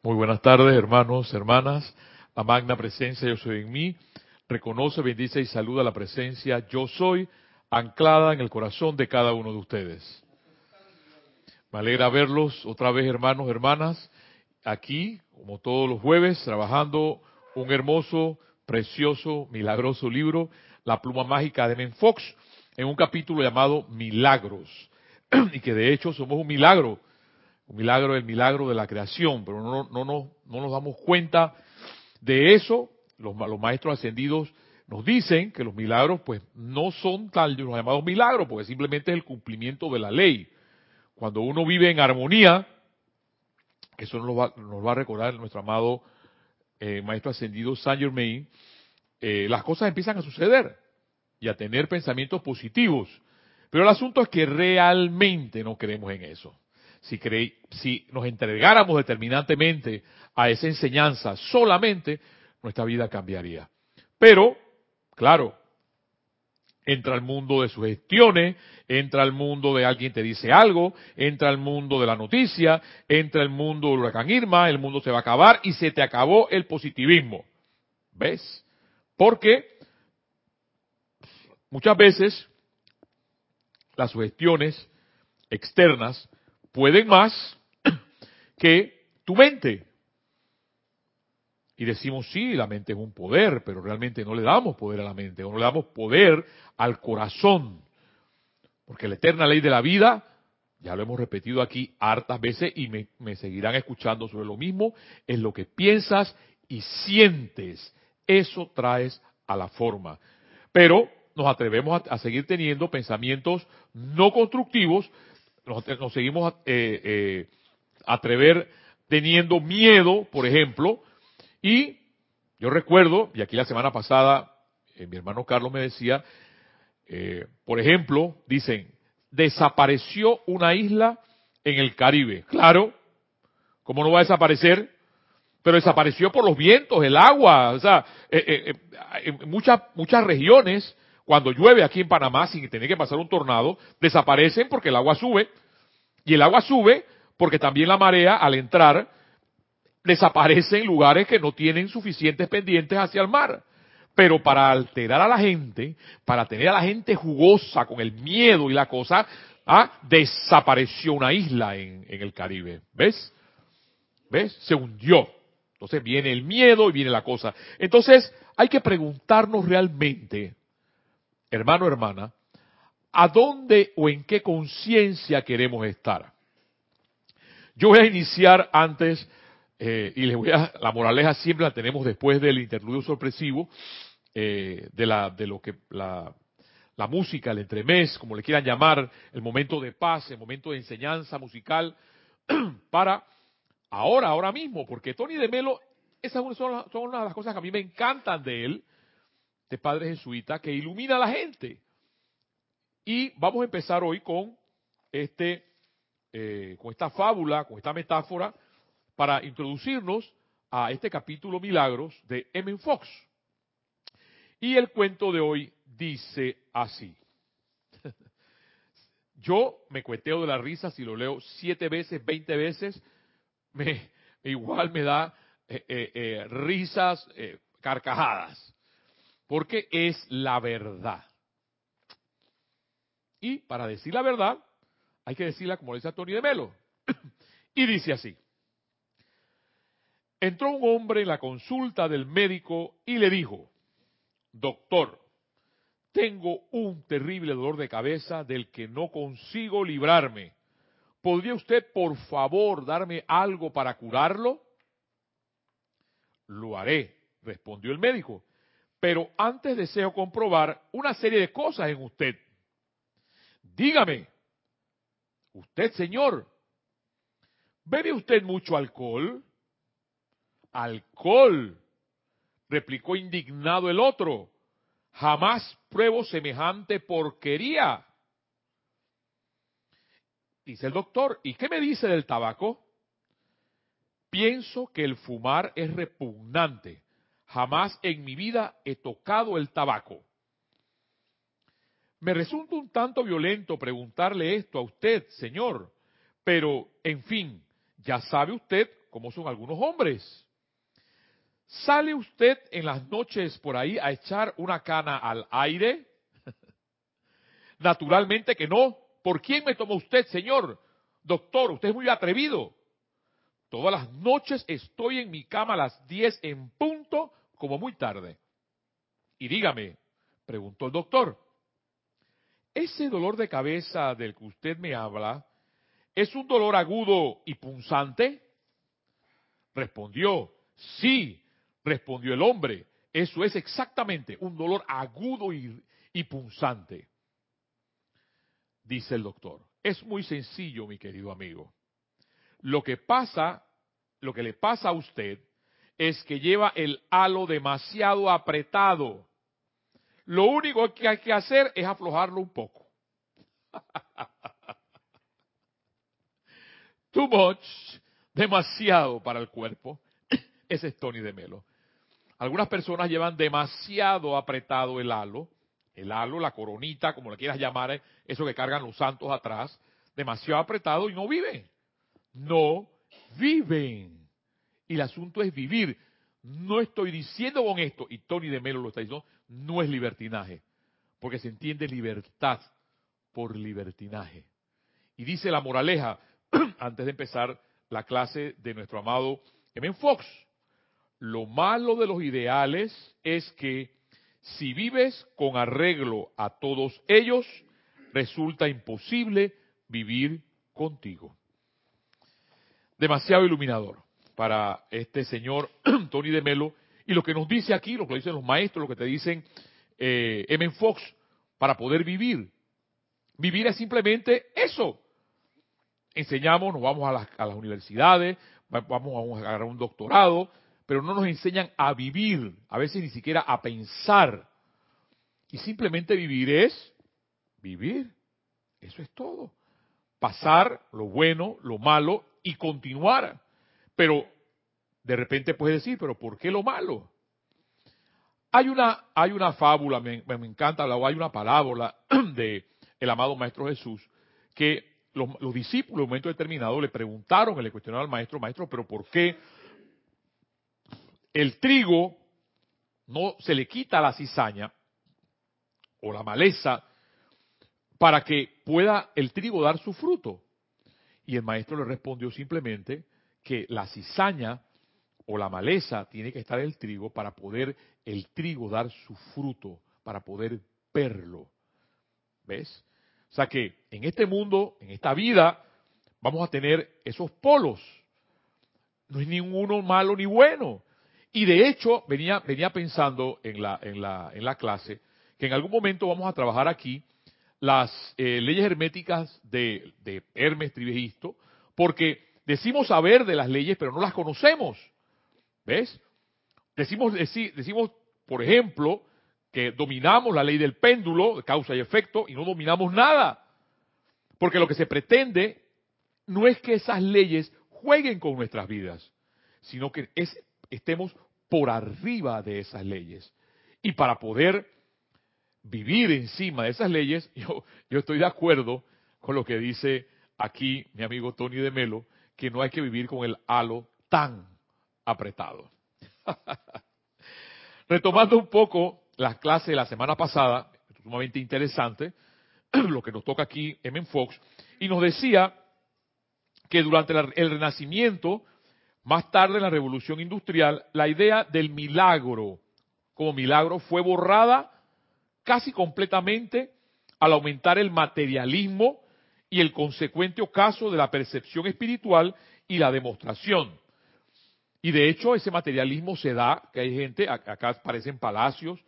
Muy buenas tardes, hermanos, hermanas. La magna presencia yo soy en mí. Reconoce, bendice y saluda la presencia yo soy anclada en el corazón de cada uno de ustedes. Me alegra verlos otra vez, hermanos, hermanas, aquí, como todos los jueves, trabajando un hermoso, precioso, milagroso libro, La pluma mágica de Men Fox, en un capítulo llamado Milagros. y que de hecho somos un milagro un milagro el milagro de la creación, pero no, no, no, no nos damos cuenta de eso. Los, maestros ascendidos nos dicen que los milagros pues no son tal los llamados milagros, porque simplemente es el cumplimiento de la ley. Cuando uno vive en armonía, eso nos, va, nos va a recordar nuestro amado eh, maestro ascendido Saint Germain, eh, las cosas empiezan a suceder y a tener pensamientos positivos. Pero el asunto es que realmente no creemos en eso. Si, si nos entregáramos determinantemente a esa enseñanza solamente, nuestra vida cambiaría. Pero, claro, entra al mundo de sugestiones, entra al mundo de alguien te dice algo, entra al mundo de la noticia, entra al mundo del huracán Irma, el mundo se va a acabar y se te acabó el positivismo. ¿Ves? Porque muchas veces las sugestiones externas pueden más que tu mente. Y decimos, sí, la mente es un poder, pero realmente no le damos poder a la mente, o no le damos poder al corazón. Porque la eterna ley de la vida, ya lo hemos repetido aquí hartas veces y me, seguirán escuchando sobre lo mismo, es lo que piensas y sientes. Eso traes a la forma. Pero nos atrevemos a seguir teniendo pensamientos no constructivos nos, seguimos eh, eh, atrever teniendo miedo, por ejemplo, y yo recuerdo, y aquí la semana pasada eh, mi hermano Carlos me decía, eh, por ejemplo, dicen, desapareció una isla en el Caribe. Claro, ¿cómo no va a desaparecer? Pero desapareció por los vientos, el agua, o sea, en muchas, muchas regiones cuando llueve aquí en Panamá sin tener que pasar un tornado, desaparecen porque el agua sube. Y el agua sube porque también la marea al entrar desaparece en lugares que no tienen suficientes pendientes hacia el mar. Pero para alterar a la gente, para tener a la gente jugosa con el miedo y la cosa, ¿ah? desapareció una isla en, en el Caribe. ¿Ves? ¿Ves? Se hundió. Entonces viene el miedo y viene la cosa. Entonces hay que preguntarnos realmente hermano, hermana, ¿a dónde o en qué conciencia queremos estar? Yo voy a iniciar antes, eh, y les voy a, la moraleja siempre la tenemos después del interludio sorpresivo, eh, de, la, de lo que la, la música, el entremés, como le quieran llamar, el momento de paz, el momento de enseñanza musical, para ahora, ahora mismo, porque Tony de Melo, esas son, son una de las cosas que a mí me encantan de él, de Padre Jesuita que ilumina a la gente. Y vamos a empezar hoy con este, eh, con esta fábula, con esta metáfora, para introducirnos a este capítulo Milagros de M. Fox. Y el cuento de hoy dice así. Yo me cueteo de la risa si lo leo siete veces, veinte veces, me, igual me da eh, eh, risas, carcajadas porque es la verdad. Y para decir la verdad, hay que decirla como dice Antonio de Melo. y dice así. Entró un hombre en la consulta del médico y le dijo, doctor, tengo un terrible dolor de cabeza del que no consigo librarme. ¿Podría usted, por favor, darme algo para curarlo? Lo haré, respondió el médico. Pero antes deseo comprobar una serie de cosas en usted. Dígame, usted señor, ¿bebe usted mucho alcohol? Alcohol, replicó indignado el otro. Jamás pruebo semejante porquería. Dice el doctor, ¿y qué me dice del tabaco? Pienso que el fumar es repugnante Jamás en mi vida he tocado el tabaco. Me resulta un tanto violento preguntarle esto a usted, señor, pero, en fin, ya sabe usted cómo son algunos hombres. ¿Sale usted en las noches por ahí a echar una cana al aire? Naturalmente que no. ¿Por quién me toma usted, señor? Doctor, usted es muy atrevido. Todas las noches estoy en mi cama a las 10 en punto, como muy tarde. Y dígame, preguntó el doctor, ¿ese dolor de cabeza del que usted me habla es un dolor agudo y punzante? Respondió, sí, respondió el hombre, eso es exactamente un dolor agudo y, y punzante. Dice el doctor, es muy sencillo, mi querido amigo. Lo que pasa, lo que le pasa a usted es que lleva el halo demasiado apretado. Lo único que hay que hacer es aflojarlo un poco. Too much, demasiado para el cuerpo. Ese es Tony de Melo. Algunas personas llevan demasiado apretado el halo, el halo, la coronita, como le quieras llamar, eso que cargan los santos atrás, demasiado apretado y no viven. No viven. Y el asunto es vivir. No estoy diciendo con esto, y Tony de Melo lo está diciendo, no es libertinaje, porque se entiende libertad por libertinaje. Y dice la moraleja, antes de empezar la clase de nuestro amado M. Fox, lo malo de los ideales es que si vives con arreglo a todos ellos, resulta imposible vivir contigo. Demasiado iluminador para este señor Tony de Melo. Y lo que nos dice aquí, lo que dicen los maestros, lo que te dicen eh, M. Fox, para poder vivir. Vivir es simplemente eso. Enseñamos, nos vamos a las, a las universidades, vamos a agarrar un doctorado, pero no nos enseñan a vivir, a veces ni siquiera a pensar. Y simplemente vivir es vivir. Eso es todo. Pasar lo bueno, lo malo y continuar. Pero de repente puedes decir, pero ¿por qué lo malo? Hay una, hay una fábula, me, me encanta, hay una parábola de el amado Maestro Jesús, que los, los discípulos en un momento determinado le preguntaron, le cuestionaron al Maestro, Maestro, pero ¿por qué el trigo no se le quita la cizaña o la maleza para que pueda el trigo dar su fruto. Y el maestro le respondió simplemente que la cizaña o la maleza tiene que estar el trigo para poder el trigo dar su fruto, para poder verlo. ¿Ves? O sea que en este mundo, en esta vida, vamos a tener esos polos. No es ninguno malo ni bueno. Y de hecho, venía, venía pensando en la, en, la, en la clase que en algún momento vamos a trabajar aquí las eh, leyes herméticas de, de Hermes Trivegisto, porque decimos saber de las leyes, pero no las conocemos. ¿Ves? Decimos, decimos, por ejemplo, que dominamos la ley del péndulo, de causa y efecto, y no dominamos nada. Porque lo que se pretende no es que esas leyes jueguen con nuestras vidas, sino que es, estemos por arriba de esas leyes. Y para poder vivir encima de esas leyes, yo, yo estoy de acuerdo con lo que dice aquí mi amigo Tony de Melo, que no hay que vivir con el halo tan apretado. Retomando un poco las clases de la semana pasada, sumamente interesante, lo que nos toca aquí en Fox, y nos decía que durante el Renacimiento más tarde, en la revolución industrial, la idea del milagro como milagro fue borrada casi completamente al aumentar el materialismo y el consecuente ocaso de la percepción espiritual y la demostración. Y de hecho ese materialismo se da, que hay gente, acá parecen palacios,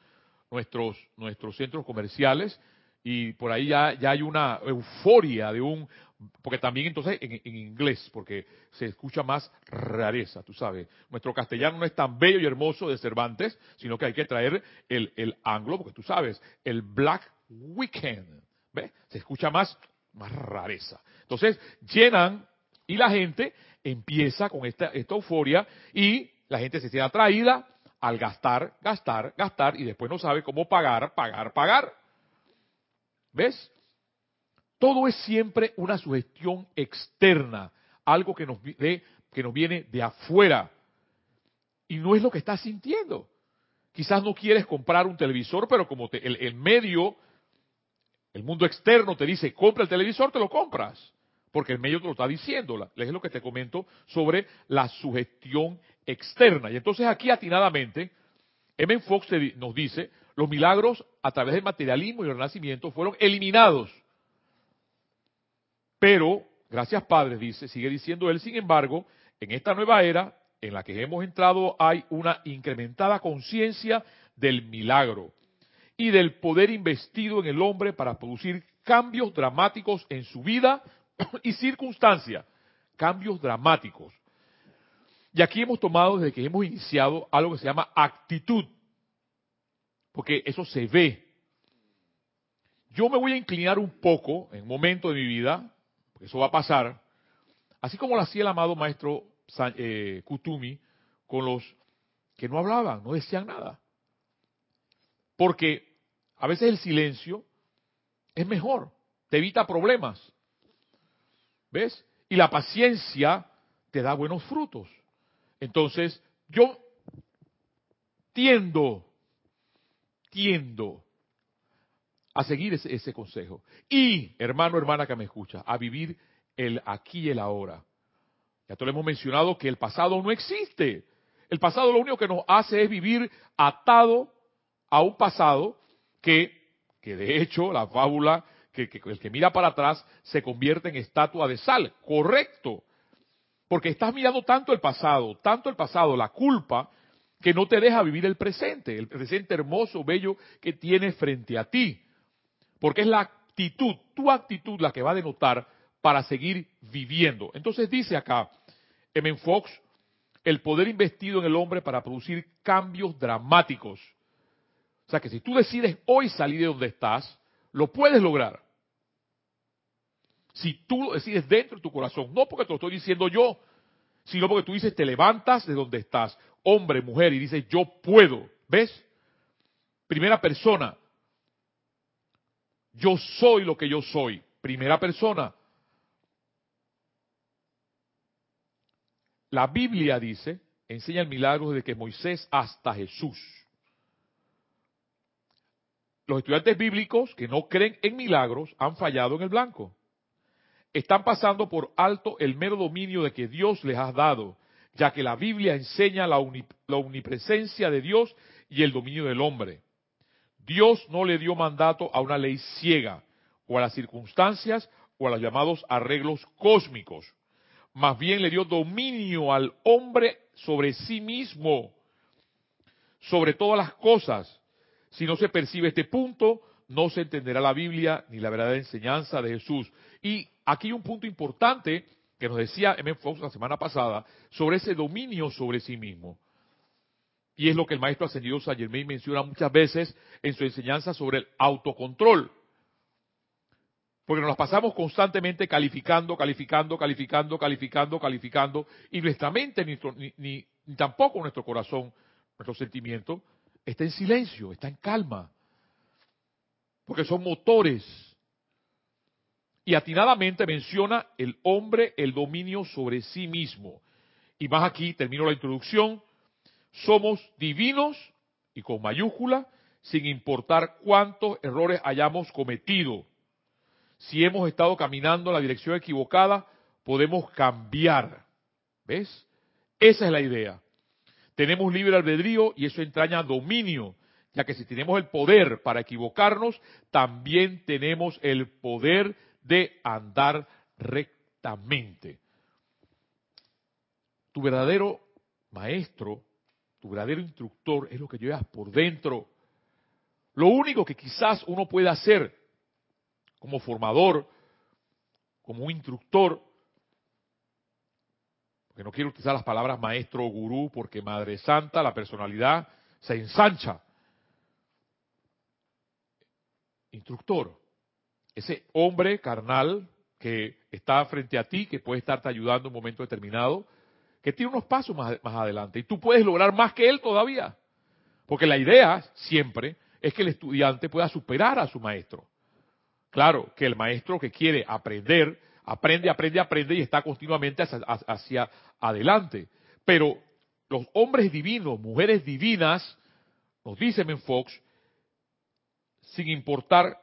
nuestros, nuestros centros comerciales, y por ahí ya, ya hay una euforia de un porque también entonces en, inglés, porque se escucha más rareza, tú sabes. Nuestro castellano no es tan bello y hermoso de Cervantes, sino que hay que traer el, el anglo, porque tú sabes, el Black Weekend, ¿ves? Se escucha más, más rareza. Entonces llenan y la gente empieza con esta, esta euforia y la gente se siente atraída al gastar, gastar, gastar y después no sabe cómo pagar, pagar, pagar. ¿Ves? Todo es siempre una sugestión externa, algo que nos dé que nos viene de afuera y no es lo que estás sintiendo. Quizás no quieres comprar un televisor, pero como el, medio, el mundo externo te dice, compra el televisor, te lo compras. Porque el medio te lo está diciendo. Es lo que te comento sobre la sugestión externa. Y entonces aquí atinadamente, M. Fox nos dice, los milagros a través del materialismo y el renacimiento fueron eliminados. Pero, gracias Padre, dice, sigue diciendo él, sin embargo, en esta nueva era, en la que hemos entrado hay una incrementada conciencia del milagro y del poder investido en el hombre para producir cambios dramáticos en su vida y circunstancia. Cambios dramáticos. Y aquí hemos tomado desde que hemos iniciado algo que se llama actitud. Porque eso se ve. Yo me voy a inclinar un poco en un momento de mi vida, porque eso va a pasar, así como lo hacía el amado maestro eh, Kutumi con los que no hablaban, no decían nada. Porque a veces el silencio es mejor, te evita problemas. ¿Ves? Y la paciencia te da buenos frutos. Entonces, yo tiendo, tiendo a seguir ese, ese, consejo. Y, hermano, hermana que me escucha, a vivir el aquí y el ahora. Ya te lo hemos mencionado que el pasado no existe. El pasado lo único que nos hace es vivir atado a un pasado que, de hecho la fábula, que, el que mira para atrás se convierte en estatua de sal. Correcto. Porque estás mirando tanto el pasado, tanto el pasado, la culpa, que no te deja vivir el presente, el presente hermoso, bello que tienes frente a ti. Porque es la actitud, tu actitud la que va a denotar para seguir viviendo. Entonces dice acá, M. Fox, el poder investido en el hombre para producir cambios dramáticos. O sea que si tú decides hoy salir de donde estás, lo puedes lograr. Si tú lo decides dentro de tu corazón, no porque te lo estoy diciendo yo, sino porque tú dices, te levantas de donde estás, hombre, mujer, y dices, yo puedo. ¿Ves? Primera persona. Yo soy lo que yo soy. Primera persona. La Biblia dice, enseña el milagro desde que Moisés hasta Jesús. Los estudiantes bíblicos que no creen en milagros han fallado en el blanco. Están pasando por alto el mero dominio de que Dios les ha dado, ya que la Biblia enseña la, omnipresencia de Dios y el dominio del hombre. Dios no le dio mandato a una ley ciega, o a las circunstancias, o a los llamados arreglos cósmicos más bien le dio dominio al hombre sobre sí mismo, sobre todas las cosas. Si no se percibe este punto, no se entenderá la Biblia ni la verdadera enseñanza de Jesús. Y aquí un punto importante que nos decía M. Fox la semana pasada sobre ese dominio sobre sí mismo. Y es lo que el maestro ascendido Saint Germain menciona muchas veces en su enseñanza sobre el autocontrol. Porque nos las pasamos constantemente calificando, calificando, calificando, calificando, calificando, y nuestra mente, ni, ni, tampoco nuestro corazón, nuestro sentimiento, está en silencio, está en calma. Porque son motores. Y atinadamente menciona el hombre el dominio sobre sí mismo. Y más aquí, termino la introducción, somos divinos y con mayúscula, sin importar cuántos errores hayamos cometido si hemos estado caminando en la dirección equivocada, podemos cambiar. ¿Ves? Esa es la idea. Tenemos libre albedrío y eso entraña dominio, ya que si tenemos el poder para equivocarnos, también tenemos el poder de andar rectamente. Tu verdadero maestro, tu verdadero instructor es lo que llevas por dentro. Lo único que quizás uno puede hacer como formador, como un instructor, porque no quiero utilizar las palabras maestro o gurú, porque Madre Santa, la personalidad, se ensancha. Instructor, ese hombre carnal que está frente a ti, que puede estarte ayudando en un momento determinado, que tiene unos pasos más, más adelante y tú puedes lograr más que él todavía. Porque la idea siempre es que el estudiante pueda superar a su maestro. Claro, que el maestro que quiere aprender aprende, aprende, aprende y está continuamente hacia, adelante. Pero los hombres divinos, mujeres divinas, nos dice Menfox, sin importar,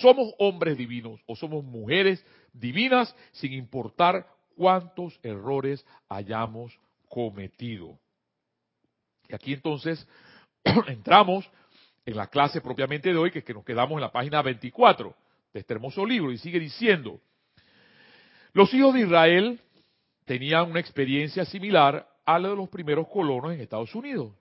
somos hombres divinos o somos mujeres divinas, sin importar cuántos errores hayamos cometido. Y aquí entonces entramos en la clase propiamente de hoy, que, es que nos quedamos en la página 24 este hermoso libro, y sigue diciendo, los hijos de Israel tenían una experiencia similar a la de los primeros colonos en Estados Unidos.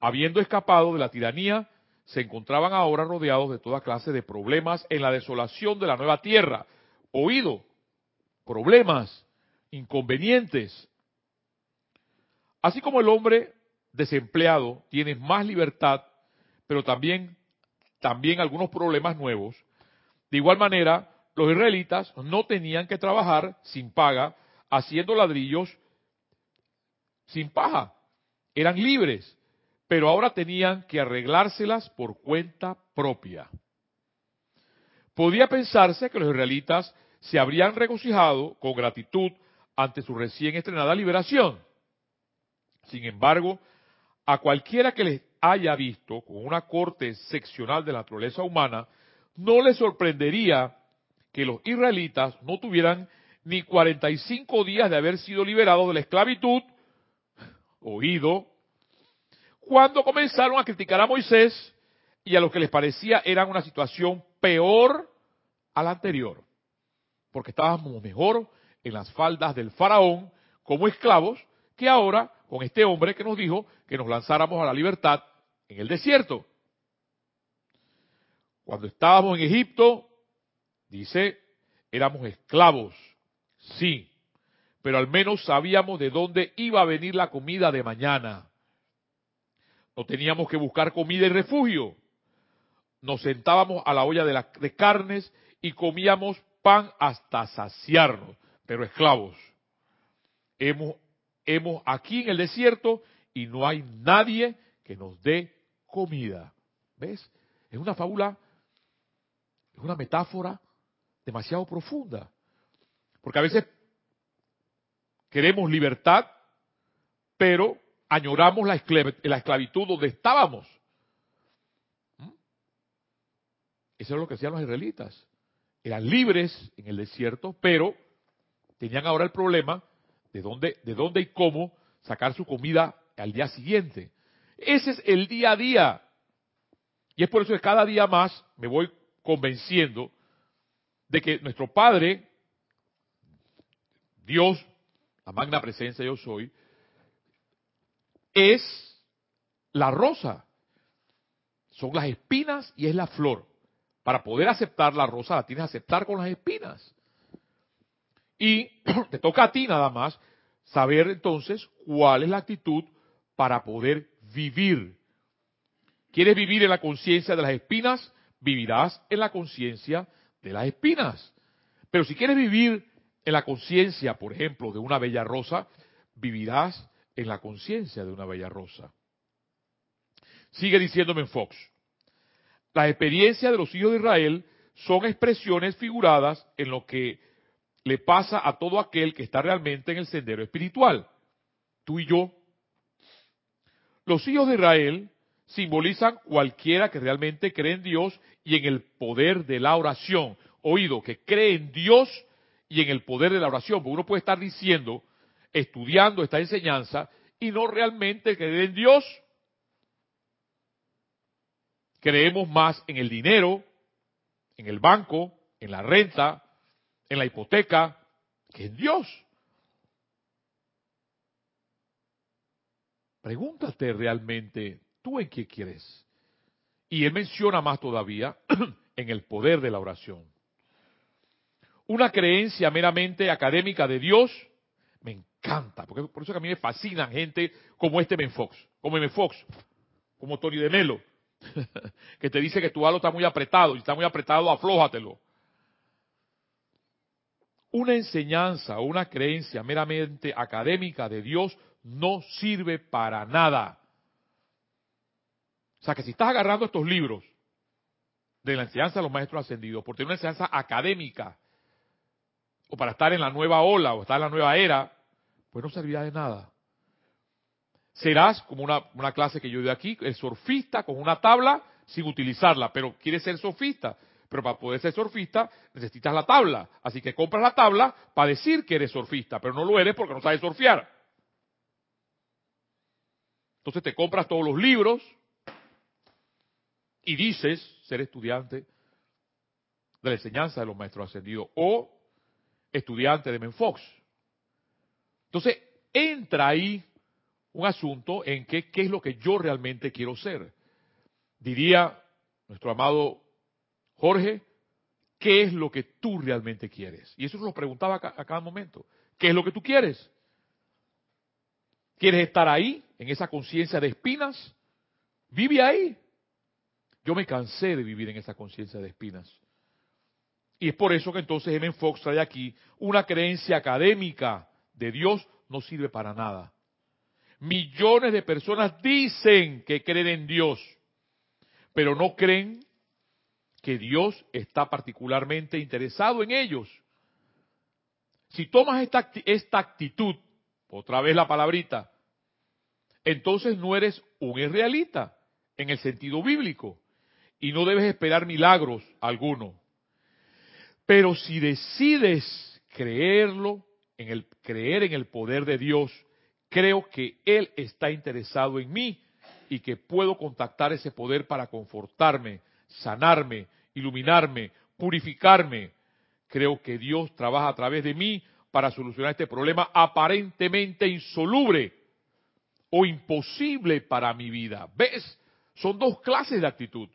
Habiendo escapado de la tiranía, se encontraban ahora rodeados de toda clase de problemas en la desolación de la nueva tierra. Oído, problemas, inconvenientes. Así como el hombre desempleado tiene más libertad, pero también, también algunos problemas nuevos, de igual manera, los israelitas no tenían que trabajar sin paga, haciendo ladrillos sin paja. Eran libres, pero ahora tenían que arreglárselas por cuenta propia. Podía pensarse que los israelitas se habrían regocijado con gratitud ante su recién estrenada liberación. Sin embargo, a cualquiera que les haya visto con una corte seccional de la naturaleza humana, no le sorprendería que los israelitas no tuvieran ni 45 días de haber sido liberados de la esclavitud, oído, cuando comenzaron a criticar a Moisés y a lo que les parecía era una situación peor a la anterior, porque estábamos mejor en las faldas del faraón como esclavos que ahora con este hombre que nos dijo que nos lanzáramos a la libertad en el desierto. Cuando estábamos en Egipto, dice, éramos esclavos, sí, pero al menos sabíamos de dónde iba a venir la comida de mañana. No teníamos que buscar comida y refugio. Nos sentábamos a la olla de, carnes y comíamos pan hasta saciarnos, pero esclavos. Hemos hemos aquí en el desierto y no hay nadie que nos dé comida. ¿Ves? Es una fábula, es una metáfora demasiado profunda. Porque a veces queremos libertad, pero añoramos la, esclavitud donde estábamos. ¿Mm? Eso es lo que hacían los israelitas. Eran libres en el desierto, pero tenían ahora el problema de dónde, de dónde y cómo sacar su comida al día siguiente. Ese es el día a día. Y es por eso que cada día más me voy convenciendo de que nuestro Padre, Dios, la magna presencia yo soy, es la rosa. Son las espinas y es la flor. Para poder aceptar la rosa la tienes que aceptar con las espinas. Y te toca a ti nada más saber entonces cuál es la actitud para poder vivir. ¿Quieres vivir en la conciencia de las espinas? Vivirás en la conciencia de las espinas. Pero si quieres vivir en la conciencia, por ejemplo, de una bella rosa, vivirás en la conciencia de una bella rosa. Sigue diciéndome en Fox. Las experiencias de los hijos de Israel son expresiones figuradas en lo que le pasa a todo aquel que está realmente en el sendero espiritual. Tú y yo. Los hijos de Israel simbolizan cualquiera que realmente cree en Dios y en el poder de la oración. Oído, que cree en Dios y en el poder de la oración. Porque uno puede estar diciendo, estudiando esta enseñanza y no realmente creer en Dios. Creemos más en el dinero, en el banco, en la renta, en la hipoteca que en Dios. Pregúntate realmente, ¿tú en qué quieres? Y él menciona más todavía en el poder de la oración. Una creencia meramente académica de Dios me encanta, porque por eso que a mí me fascinan gente como este Ben Fox, como Ben Fox, como Tony de Melo, que te dice que tu halo está muy apretado y está muy apretado, aflójatelo una enseñanza o una creencia meramente académica de Dios no sirve para nada. Sea que si estás agarrando estos libros de la enseñanza de los maestros ascendidos, por tener una enseñanza académica, o para estar en la nueva ola, o estar en la nueva era, pues no servirá de nada. Serás como una, una clase que yo doy aquí, el surfista con una tabla sin utilizarla, pero quieres ser surfista. Pero para poder ser surfista necesitas la tabla. Así que compras la tabla para decir que eres surfista, pero no lo eres porque no sabes surfear. Entonces te compras todos los libros y dices ser estudiante de la enseñanza de los maestros ascendidos o estudiante de Menfox. Entonces entra ahí un asunto en que, qué es lo que yo realmente quiero ser. Diría nuestro amado Jorge, ¿qué es lo que tú realmente quieres? Y eso lo preguntaba a cada momento. ¿Qué es lo que tú quieres? ¿Quieres estar ahí, en esa conciencia de espinas? Vive ahí. Yo me cansé de vivir en esa conciencia de espinas. Y es por eso que entonces M. Fox trae aquí una creencia académica de Dios no sirve para nada. Millones de personas dicen que creen en Dios, pero no creen que Dios está particularmente interesado en ellos. Si tomas esta, esta actitud, otra vez la palabrita, entonces no eres un israelita en el sentido bíblico y no debes esperar milagros alguno. Pero si decides creerlo, en el creer en el poder de Dios, creo que él está interesado en mí y que puedo contactar ese poder para confortarme, sanarme, iluminarme, purificarme. Creo que Dios trabaja a través de mí para solucionar este problema aparentemente insoluble o imposible para mi vida. ¿Ves? Son dos clases de actitud.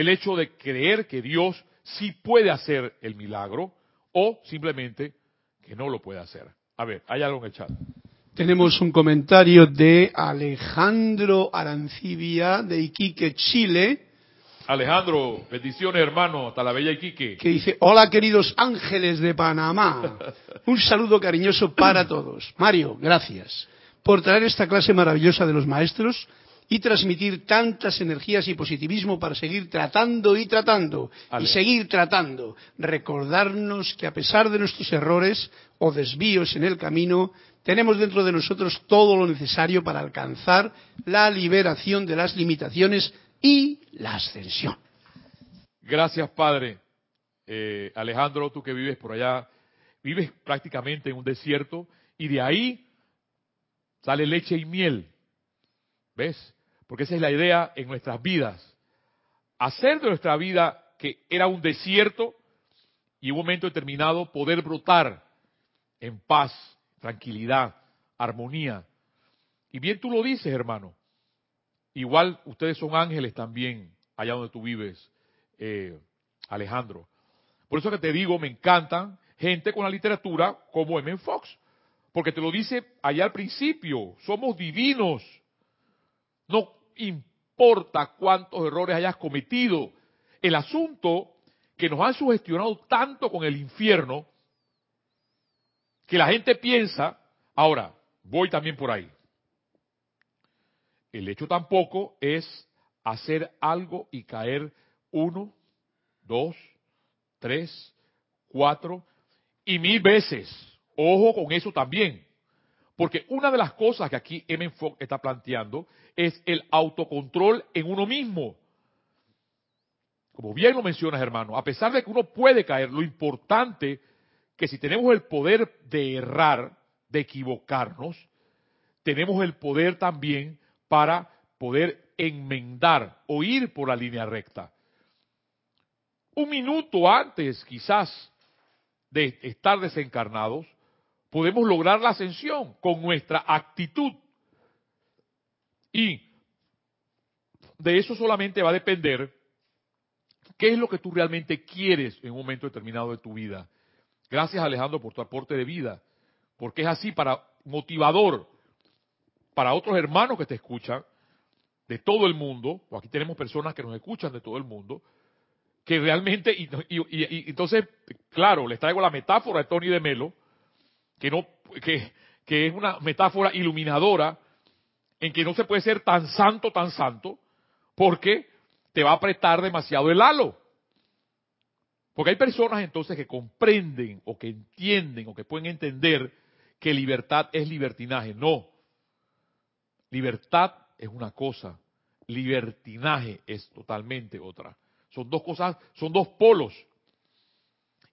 El hecho de creer que Dios sí puede hacer el milagro o simplemente que no lo puede hacer. A ver, hay algo en el chat. Tenemos un comentario de Alejandro Arancibia de Iquique, Chile, Alejandro, bendiciones hermano, hasta la bella Iquique. que dice, hola queridos ángeles de Panamá. Un saludo cariñoso para todos. Mario, gracias por traer esta clase maravillosa de los maestros y transmitir tantas energías y positivismo para seguir tratando y tratando Ale. y seguir tratando. Recordarnos que a pesar de nuestros errores o desvíos en el camino, tenemos dentro de nosotros todo lo necesario para alcanzar la liberación de las limitaciones y la ascensión. Gracias, Padre. Eh, Alejandro, tú que vives por allá, vives prácticamente en un desierto y de ahí sale leche y miel. ¿Ves? Porque esa es la idea en nuestras vidas. Hacer de nuestra vida que era un desierto y en un momento determinado poder brotar en paz, tranquilidad, armonía. Y bien tú lo dices, hermano. Igual ustedes son ángeles también, allá donde tú vives, eh, Alejandro. Por eso que te digo, me encantan gente con la literatura como M. Fox. Porque te lo dice allá al principio, somos divinos. No importa cuántos errores hayas cometido. El asunto que nos han sugestionado tanto con el infierno, que la gente piensa, ahora, voy también por ahí. El hecho tampoco es hacer algo y caer uno, dos, tres, cuatro y mil veces. Ojo con eso también. Porque una de las cosas que aquí M. Fogg está planteando es el autocontrol en uno mismo. Como bien lo mencionas, hermano, a pesar de que uno puede caer, lo importante que si tenemos el poder de errar, de equivocarnos, tenemos el poder también para poder enmendar o ir por la línea recta. Un minuto antes, quizás, de estar desencarnados, podemos lograr la ascensión con nuestra actitud. Y de eso solamente va a depender qué es lo que tú realmente quieres en un momento determinado de tu vida. Gracias Alejandro por tu aporte de vida, porque es así para motivador para otros hermanos que te escuchan de todo el mundo, o aquí tenemos personas que nos escuchan de todo el mundo, que realmente, y, y- entonces, claro, les traigo la metáfora de Tony de Melo, que, no, que, que es una metáfora iluminadora, en que no se puede ser tan santo, tan santo, porque te va a apretar demasiado el halo. Porque hay personas entonces que comprenden o que entienden o que pueden entender que libertad es libertinaje. No. Libertad es una cosa, libertinaje es totalmente otra. Son dos cosas, son dos polos.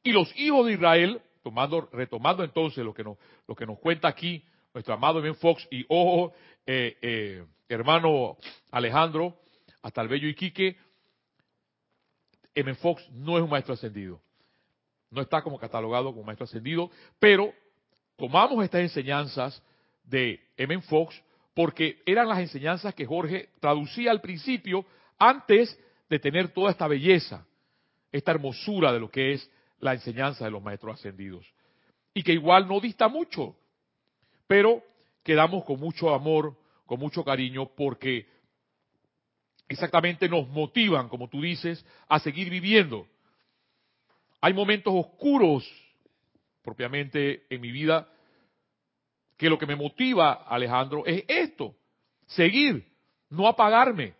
Y los hijos de Israel, tomando, retomando entonces lo que nos, lo que nos cuenta aquí nuestro amado Ben Fox y ojo, eh, eh, hermano Alejandro, hasta el bello Iquique, M. Fox no es un maestro ascendido. No está como catalogado como maestro ascendido, pero tomamos estas enseñanzas de M. Fox porque eran las enseñanzas que Jorge traducía al principio antes de tener toda esta belleza, esta hermosura de lo que es la enseñanza de los maestros ascendidos. Y que igual no dista mucho, pero quedamos con mucho amor, con mucho cariño, porque exactamente nos motivan, como tú dices, a seguir viviendo. Hay momentos oscuros, propiamente en mi vida, que lo que me motiva, Alejandro, es esto, seguir, no apagarme.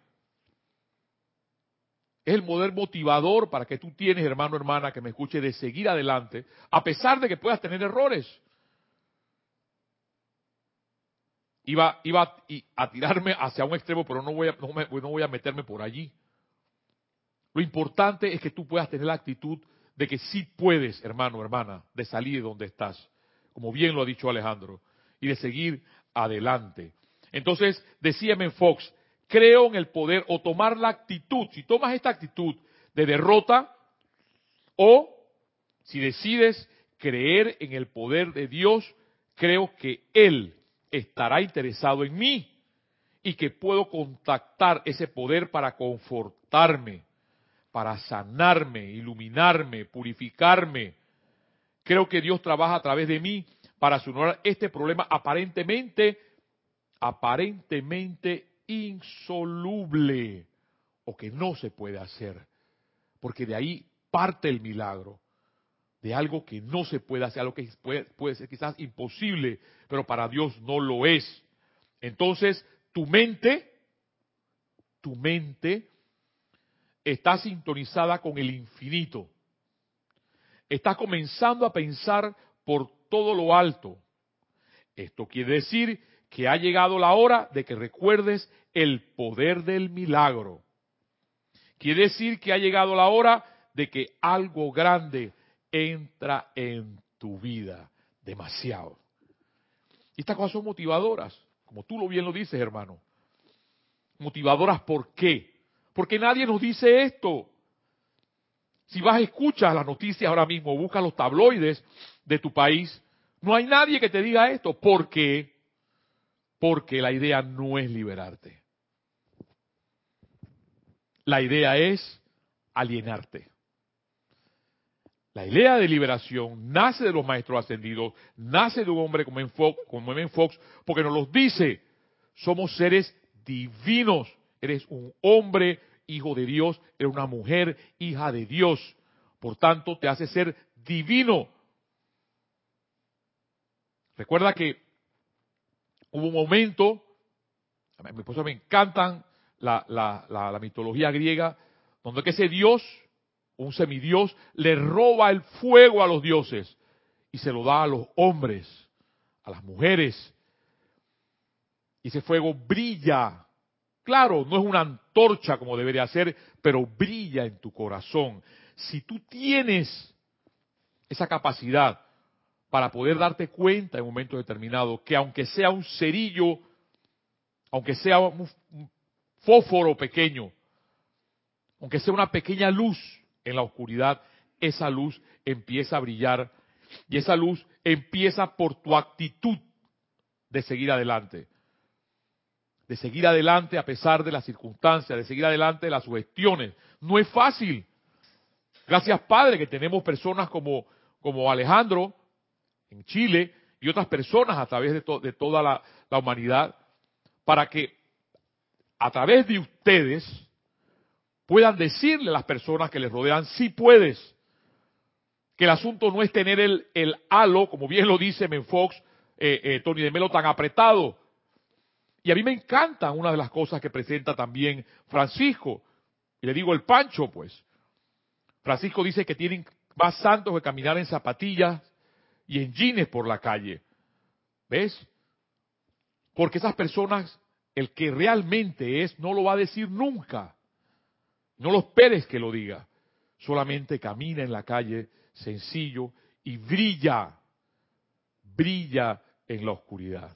Es el poder motivador para que tú tienes, hermano, hermana, que me escuche, de seguir adelante, a pesar de que puedas tener errores. Iba, iba a tirarme hacia un extremo, pero no voy, a, no, voy a meterme por allí. Lo importante es que tú puedas tener la actitud de que sí puedes, hermano, hermana, de salir de donde estás, como bien lo ha dicho Alejandro y de seguir adelante. Entonces, decíame en Fox, creo en el poder o tomar la actitud, si tomas esta actitud de derrota o si decides creer en el poder de Dios, creo que Él estará interesado en mí y que puedo contactar ese poder para confortarme, para sanarme, iluminarme, purificarme. Creo que Dios trabaja a través de mí para solucionar este problema aparentemente, aparentemente insoluble o que no se puede hacer. Porque de ahí parte el milagro, de algo que no se puede hacer, algo que puede, puede ser quizás imposible, pero para Dios no lo es. Entonces, tu mente, tu mente está sintonizada con el infinito. Estás comenzando a pensar por todo lo alto. Esto quiere decir que ha llegado la hora de que recuerdes el poder del milagro. Quiere decir que ha llegado la hora de que algo grande entra en tu vida. Demasiado. Estas cosas son motivadoras, como tú lo bien lo dices, hermano. Motivadoras, ¿por qué? Porque nadie nos dice esto. Si vas a escuchar las noticias ahora mismo, busca los tabloides de tu país, no hay nadie que te diga esto. ¿Por qué? Porque la idea no es liberarte. La idea es alienarte. La idea de liberación nace de los maestros ascendidos, nace de un hombre como en Fox, como Fox porque nos los dice, somos seres divinos. Eres un hombre, hijo de Dios, eres una mujer, hija de Dios. Por tanto, te hace ser divino. Recuerda que hubo un momento, a mi esposa me encantan la, la, mitología griega, donde que ese dios, un semidios, le roba el fuego a los dioses y se lo da a los hombres, a las mujeres. Y ese fuego brilla. Claro, no es una antorcha como debería ser, pero brilla en tu corazón. Si tú tienes esa capacidad para poder darte cuenta en un momento determinado que aunque sea un cerillo, aunque sea un fósforo pequeño, aunque sea una pequeña luz en la oscuridad, esa luz empieza a brillar y esa luz empieza por tu actitud de seguir adelante. De seguir adelante a pesar de las circunstancias, de seguir adelante de las sugestiones. No es fácil. Gracias Padre que tenemos personas como, como Alejandro, en Chile y otras personas a través de, toda la, humanidad, para que a través de ustedes puedan decirle a las personas que les rodean, si puedes, que el asunto no es tener el, el halo, como bien lo dice Menfox, eh, eh, Tony de Melo, tan apretado. Y a mí me encanta una de las cosas que presenta también Francisco, Y le digo el pancho, pues. Francisco dice que tienen más santos que caminar en zapatillas y en jeans por la calle. ¿Ves? Porque esas personas, el que realmente es, no lo va a decir nunca. No lo esperes que lo diga. Solamente camina en la calle sencillo y brilla, brilla en la oscuridad.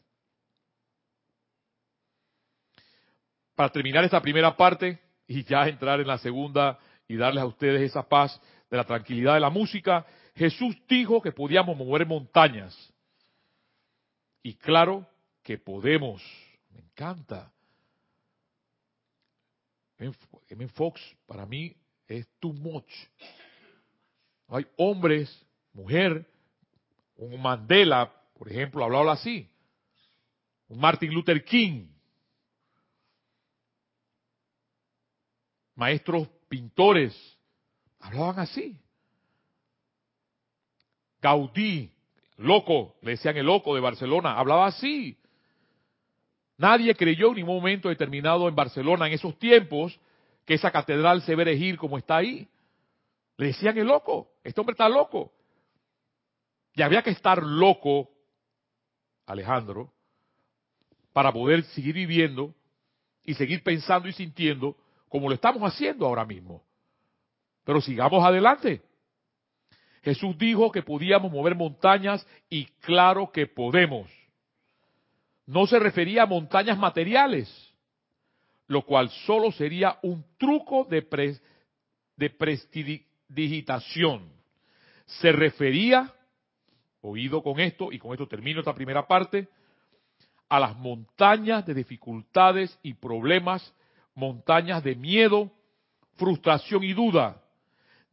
Para terminar esta primera parte y ya entrar en la segunda y darles a ustedes esa paz de la tranquilidad de la música, Jesús dijo que podíamos mover montañas. Y claro que podemos. Me encanta. M. Fox para mí es too much. Hay hombres, mujer, un Mandela, por ejemplo, hablaba así. Un Martin Luther King. Maestros pintores hablaban así. Gaudí, loco, le decían el loco de Barcelona, hablaba así. Nadie creyó en ningún momento determinado en Barcelona en esos tiempos que esa catedral se ve erigir como está ahí. Le decían el loco, este hombre está loco. Y había que estar loco, Alejandro, para poder seguir viviendo y seguir pensando y sintiendo como lo estamos haciendo ahora mismo. Pero sigamos adelante. Jesús dijo que podíamos mover montañas y claro que podemos. No se refería a montañas materiales, lo cual solo sería un truco de, de prestidigitación. Se refería, oído con esto, y con esto termino esta primera parte, a las montañas de dificultades y problemas, montañas de miedo, frustración y duda.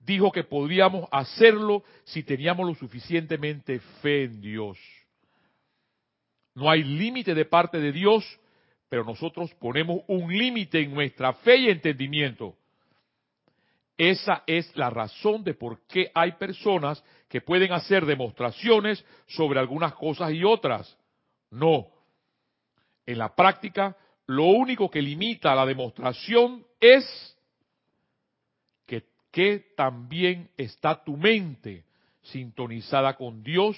Dijo que podríamos hacerlo si teníamos lo suficientemente fe en Dios. No hay límite de parte de Dios, pero nosotros ponemos un límite en nuestra fe y entendimiento. Esa es la razón de por qué hay personas que pueden hacer demostraciones sobre algunas cosas y otras. No. En la práctica, lo único que limita la demostración es que, también está tu mente sintonizada con Dios,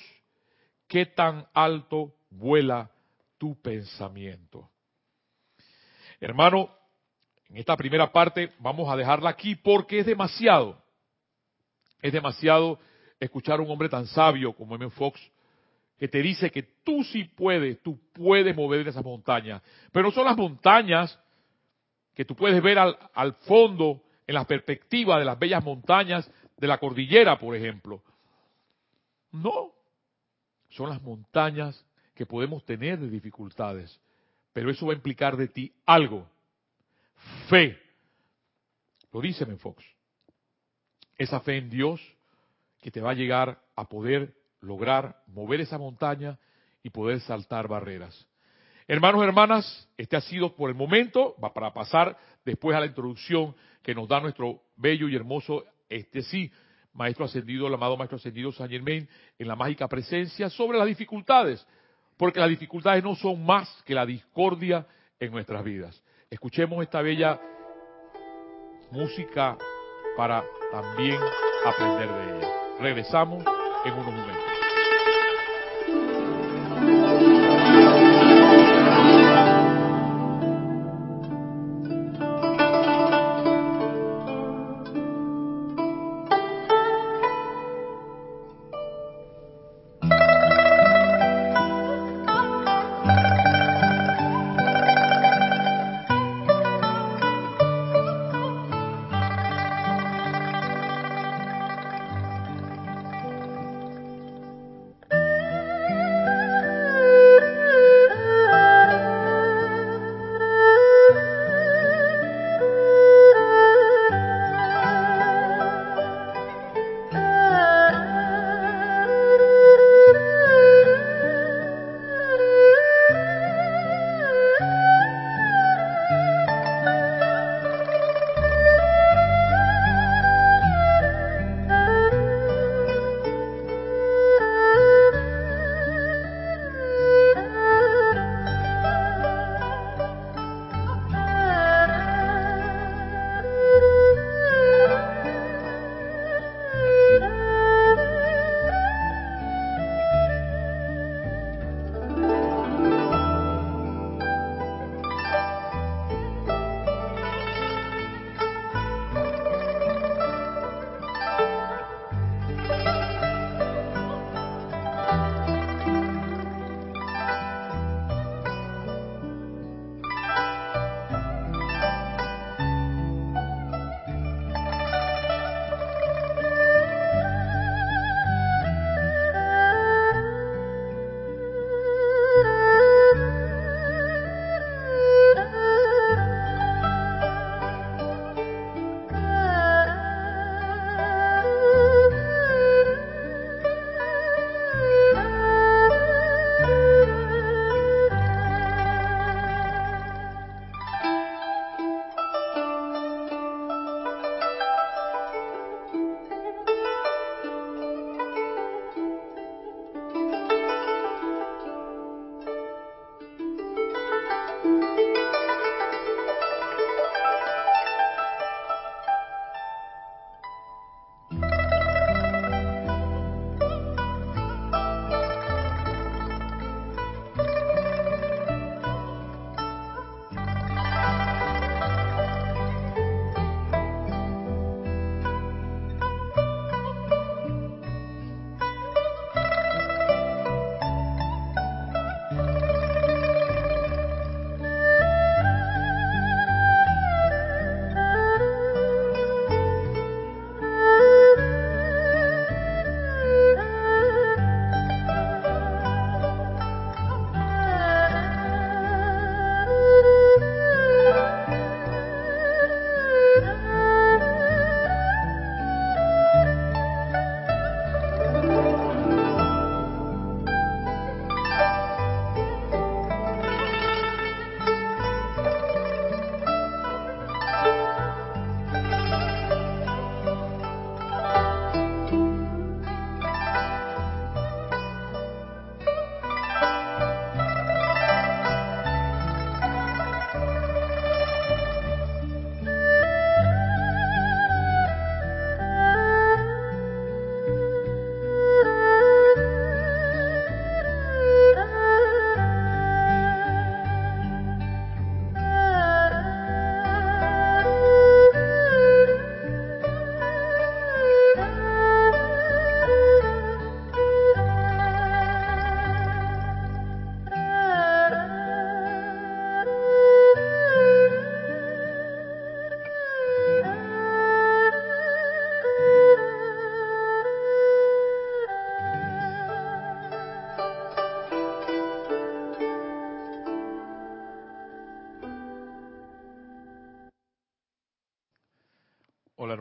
qué tan alto vuela tu pensamiento. Hermano, en esta primera parte vamos a dejarla aquí porque es demasiado. Es demasiado escuchar a un hombre tan sabio como M. Fox que te dice que tú sí puedes, tú puedes mover esas montañas. Pero no son las montañas que tú puedes ver al fondo en la perspectiva de las bellas montañas de la cordillera, por ejemplo. No, son las montañas que podemos tener de dificultades. Pero eso va a implicar de ti algo fe. Lo dice Fox. Esa fe en Dios que te va a llegar a poder lograr mover esa montaña y poder saltar barreras. Hermanos y hermanas, este ha sido por el momento, va para pasar después a la introducción que nos da nuestro bello y hermoso, este sí, Maestro Ascendido, el amado Maestro Ascendido San Germain, en la mágica presencia sobre las dificultades, porque las dificultades no son más que la discordia en nuestras vidas. Escuchemos esta bella música para también aprender de ella. Regresamos en unos momentos.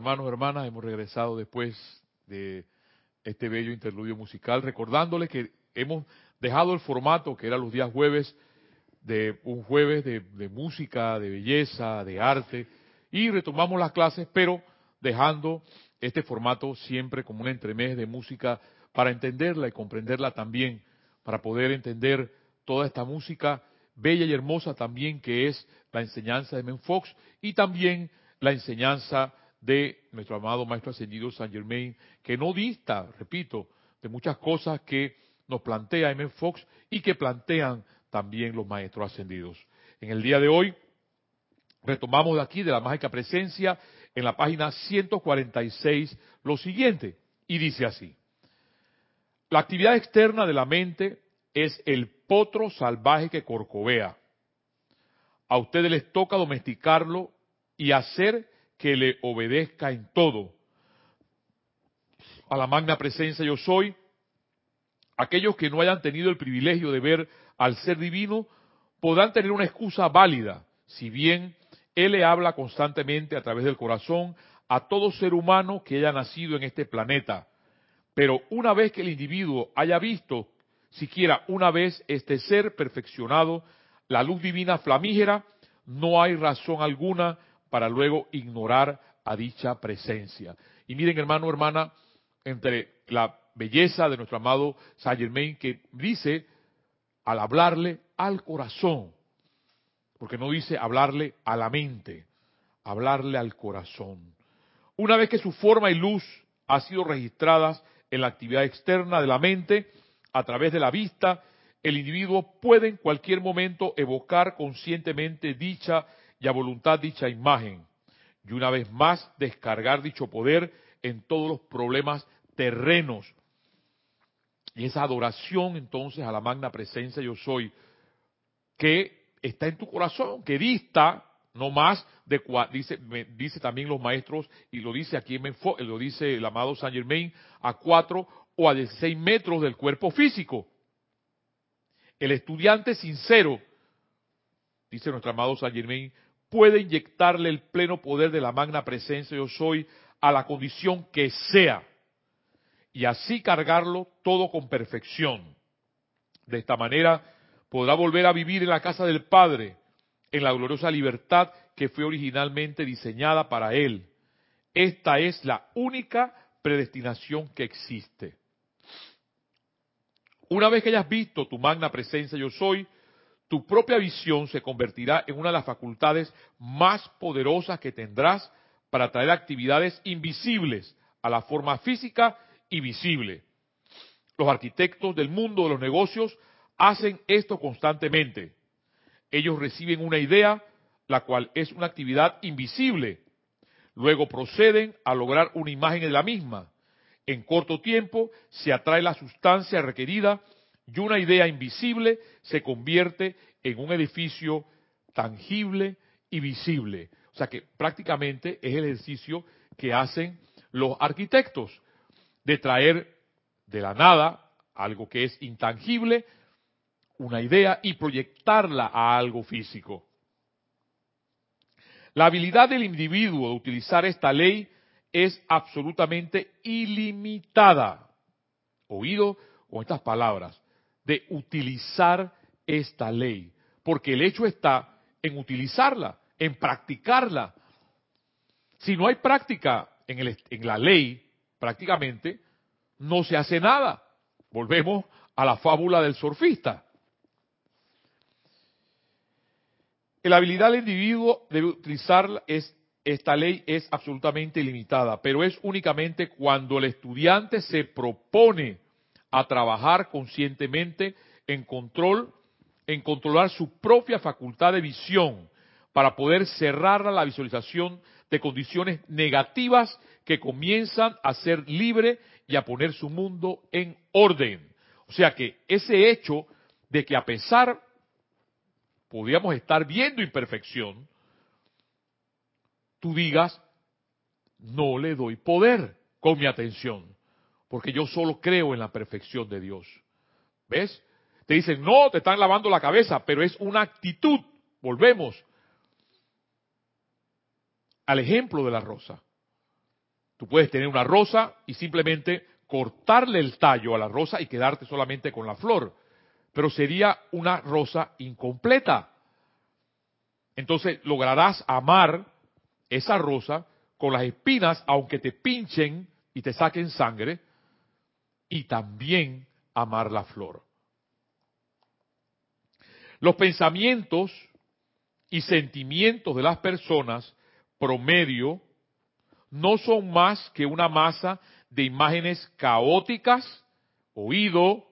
Hermanos, hermanas, hemos regresado después de este bello interludio musical, recordándoles que hemos dejado el formato que era los días jueves, de un jueves de, de música, de belleza, de arte, y retomamos las clases, pero dejando este formato siempre como un entremés de música para entenderla y comprenderla también, para poder entender toda esta música bella y hermosa también que es la enseñanza de Menfox y también la enseñanza de nuestro amado Maestro Ascendido San Germain, que no dista, repito, de muchas cosas que nos plantea M. Fox y que plantean también los Maestros Ascendidos. En el día de hoy retomamos de aquí, de la mágica presencia, en la página 146, lo siguiente, y dice así. La actividad externa de la mente es el potro salvaje que corcovea. A ustedes les toca domesticarlo y hacer que le obedezca en todo. A la magna presencia yo soy, aquellos que no hayan tenido el privilegio de ver al ser divino podrán tener una excusa válida, si bien Él le habla constantemente a través del corazón a todo ser humano que haya nacido en este planeta. Pero una vez que el individuo haya visto siquiera una vez este ser perfeccionado, la luz divina flamígera, no hay razón alguna para luego ignorar a dicha presencia. Y miren, hermano, hermana, entre la belleza de nuestro amado Saint Germain que dice al hablarle al corazón, porque no dice hablarle a la mente, hablarle al corazón. Una vez que su forma y luz ha sido registradas en la actividad externa de la mente, a través de la vista, el individuo puede en cualquier momento evocar conscientemente dicha y a voluntad dicha imagen, y una vez más descargar dicho poder en todos los problemas terrenos. Y esa adoración entonces a la magna presencia yo soy, que está en tu corazón, que dista no más de dice dice también los maestros y lo dice aquí lo dice el amado Saint Germain a cuatro o a 16 metros del cuerpo físico. El estudiante sincero, dice nuestro amado Saint Germain, puede inyectarle el pleno poder de la magna presencia yo soy a la condición que sea y así cargarlo todo con perfección. De esta manera podrá volver a vivir en la casa del Padre, en la gloriosa libertad que fue originalmente diseñada para él. Esta es la única predestinación que existe. Una vez que hayas visto tu magna presencia yo soy, tu propia visión se convertirá en una de las facultades más poderosas que tendrás para traer actividades invisibles a la forma física y visible. Los arquitectos del mundo de los negocios hacen esto constantemente. Ellos reciben una idea, la cual es una actividad invisible. Luego proceden a lograr una imagen de la misma. En corto tiempo se atrae la sustancia requerida y una idea invisible se convierte en un edificio tangible y visible. O sea que prácticamente es el ejercicio que hacen los arquitectos, de traer de la nada algo que es intangible, una idea y proyectarla a algo físico. La habilidad del individuo de utilizar esta ley es absolutamente ilimitada. Oído con estas palabras de utilizar esta ley, porque el hecho está en utilizarla, en practicarla. Si no hay práctica en, el, en la ley, prácticamente no se hace nada. Volvemos a la fábula del surfista. La habilidad del individuo de utilizar es, esta ley es absolutamente limitada, pero es únicamente cuando el estudiante se propone a trabajar conscientemente en control, en controlar su propia facultad de visión para poder cerrar la visualización de condiciones negativas que comienzan a ser libre y a poner su mundo en orden. O sea que ese hecho de que a pesar podríamos estar viendo imperfección, tú digas, no le doy poder con mi atención porque yo solo creo en la perfección de Dios. ¿Ves? Te dicen, no, te están lavando la cabeza, pero es una actitud. Volvemos al ejemplo de la rosa. Tú puedes tener una rosa y simplemente cortarle el tallo a la rosa y quedarte solamente con la flor, pero sería una rosa incompleta. Entonces lograrás amar esa rosa con las espinas, aunque te pinchen y te saquen sangre, y también amar la flor. Los pensamientos y sentimientos de las personas promedio no son más que una masa de imágenes caóticas, oído,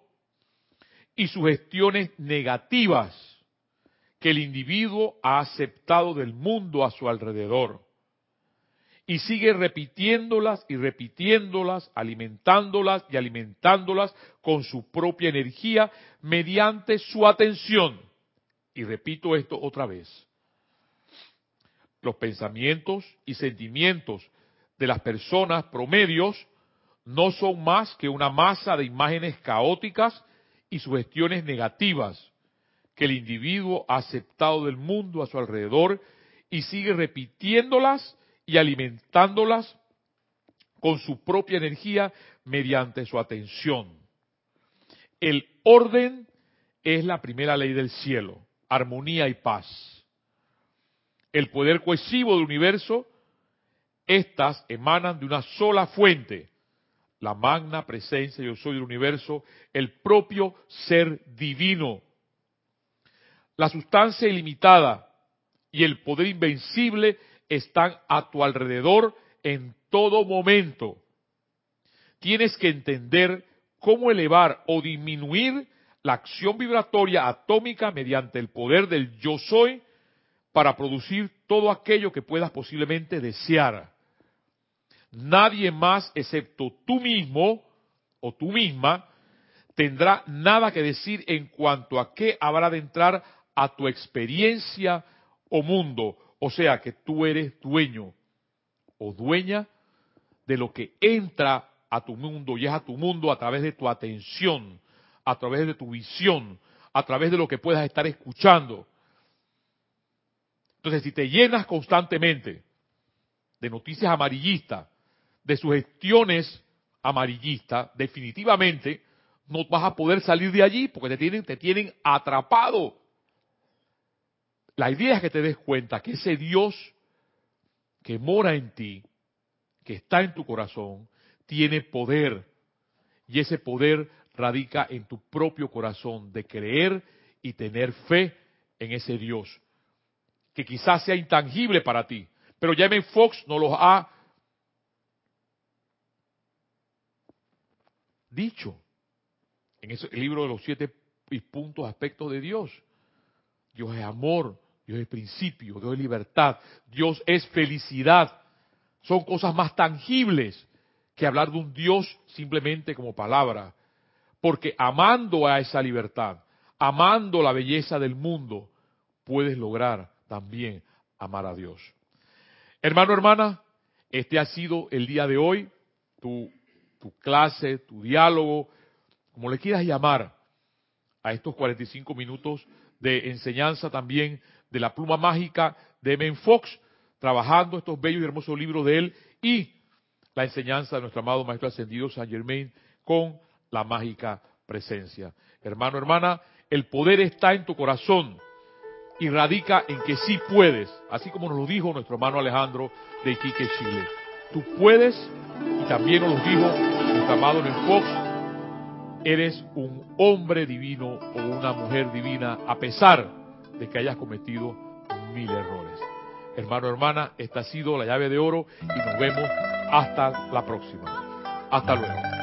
y sugestiones negativas que el individuo ha aceptado del mundo a su alrededor. Y sigue repitiéndolas y repitiéndolas, alimentándolas y alimentándolas con su propia energía mediante su atención. Y repito esto otra vez. Los pensamientos y sentimientos de las personas promedios no son más que una masa de imágenes caóticas y sugestiones negativas que el individuo ha aceptado del mundo a su alrededor y sigue repitiéndolas y alimentándolas con su propia energía mediante su atención. El orden es la primera ley del cielo, armonía y paz. El poder cohesivo del universo, estas emanan de una sola fuente, la magna presencia yo soy del universo, el propio ser divino la sustancia ilimitada y el poder invencible están a tu alrededor en todo momento. Tienes que entender cómo elevar o disminuir la acción vibratoria atómica mediante el poder del yo soy para producir todo aquello que puedas posiblemente desear. Nadie más excepto tú mismo o tú misma tendrá nada que decir en cuanto a qué habrá de entrar a tu experiencia o mundo. O sea que tú eres dueño o dueña de lo que entra a tu mundo y es a tu mundo a través de tu atención, a través de tu visión, a través de lo que puedas estar escuchando. Entonces, si te llenas constantemente de noticias amarillistas, de sugestiones amarillistas, definitivamente no vas a poder salir de allí porque te tienen, te tienen atrapado. La idea es que te des cuenta que ese Dios que mora en ti, que está en tu corazón, tiene poder. Y ese poder radica en tu propio corazón de creer y tener fe en ese Dios, que quizás sea intangible para ti. Pero James Fox nos lo ha dicho en ese libro de los siete puntos, aspectos de Dios. Dios es amor, Dios es principio, Dios es libertad, Dios es felicidad. Son cosas más tangibles que hablar de un Dios simplemente como palabra. Porque amando a esa libertad, amando la belleza del mundo, puedes lograr también amar a Dios. Hermano, hermana, este ha sido el día de hoy, tu, tu clase, tu diálogo, como le quieras llamar, a estos 45 minutos de enseñanza también de la pluma mágica de Men Fox, trabajando estos bellos y hermosos libros de él y la enseñanza de nuestro amado Maestro Ascendido San Germain con la mágica presencia. Hermano, hermana, el poder está en tu corazón y radica en que sí puedes, así como nos lo dijo nuestro hermano Alejandro de Iquique, Chile. Tú puedes, y también nos lo dijo nuestro amado Men Fox, eres un hombre divino o una mujer divina a pesar de que hayas cometido mil errores. Hermano, hermana, esta ha sido la llave de oro y nos vemos hasta la próxima. Hasta luego.